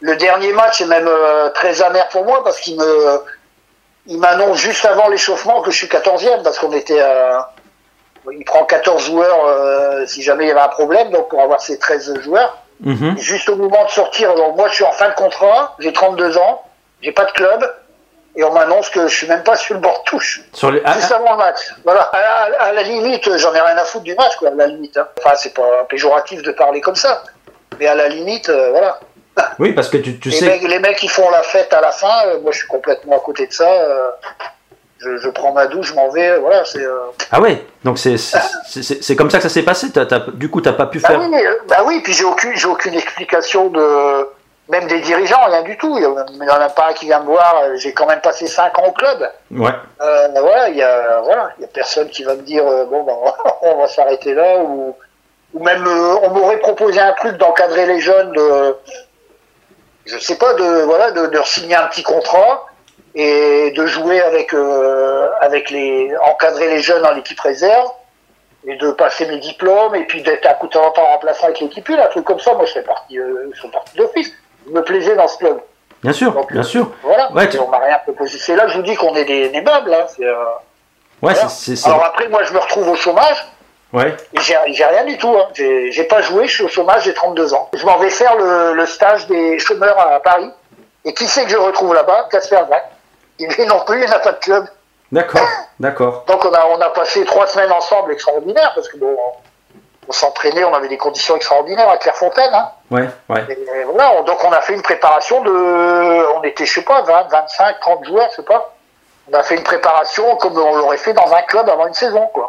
Le dernier match est même euh, très amer pour moi parce qu'il me, il m'annonce juste avant l'échauffement que je suis 14e parce qu'on était à, il prend 14 joueurs euh, si jamais il y avait un problème, donc pour avoir ses 13 joueurs. Mhm. Juste au moment de sortir, alors moi je suis en fin de contrat, j'ai 32 ans, j'ai pas de club, et on m'annonce que je suis même pas sur le bord de touche. Sur les... ah, Juste avant le match. Voilà. À, la- à la limite, j'en ai rien à foutre du match, quoi, à la limite. hein. Enfin, c'est pas péjoratif de parler comme ça. Mais à la limite, euh, voilà. Oui, parce que tu, tu Les, sais. mecs, les mecs qui font la fête à la fin, euh, moi je suis complètement à côté de ça. euh, je, je prends ma douche, je m'en vais, euh, voilà, c'est. euh, Ah ouais, donc c'est comme ça que ça s'est passé. Du coup, t'as pas pu Bah faire. oui, euh, bah oui, puis j'ai aucune, j'ai aucune explication de même des dirigeants, rien du tout. Il y en a- pas un qui vient me voir. J'ai quand même passé cinq ans au club. Ouais. Voilà, il y a voilà, y a personne qui va me dire bon ben on va s'arrêter là ou ou même on m'aurait proposé un truc d'encadrer les jeunes de je sais pas de voilà de, de signer un petit contrat et de jouer avec euh, avec les encadrer les jeunes dans l'équipe réserve et de passer mes diplômes et puis d'être un coup de temps en temps remplaçant avec l'équipe un truc comme ça moi je fais partie euh, je partie d'office je me plaisais dans ce club Bien sûr, Donc, bien euh, sûr. voilà Ouais, on m'a rien proposé c'est là que je vous dis qu'on est des, des meubles hein. euh, Ouais, voilà. alors après moi je me retrouve au chômage Ouais. j'ai j'ai rien du tout. Hein. J'ai j'ai pas joué, je suis au chômage, j'ai 32 ans. Je m'en vais faire le, le stage des chômeurs à Paris. Et qui c'est que je retrouve là-bas? Casper Zach. Il lui non plus, il n'a pas de club. D'accord, d'accord. Donc on a, on a passé trois semaines ensemble extraordinaires parce que bon, on s'entraînait, on avait des conditions extraordinaires à Clairefontaine. Hein. Ouais, ouais. Et voilà, on- donc on a fait une préparation de, on était je sais pas 20, 25, 30 joueurs, je sais pas. On a fait une préparation comme on l'aurait fait dans un club avant une saison, quoi.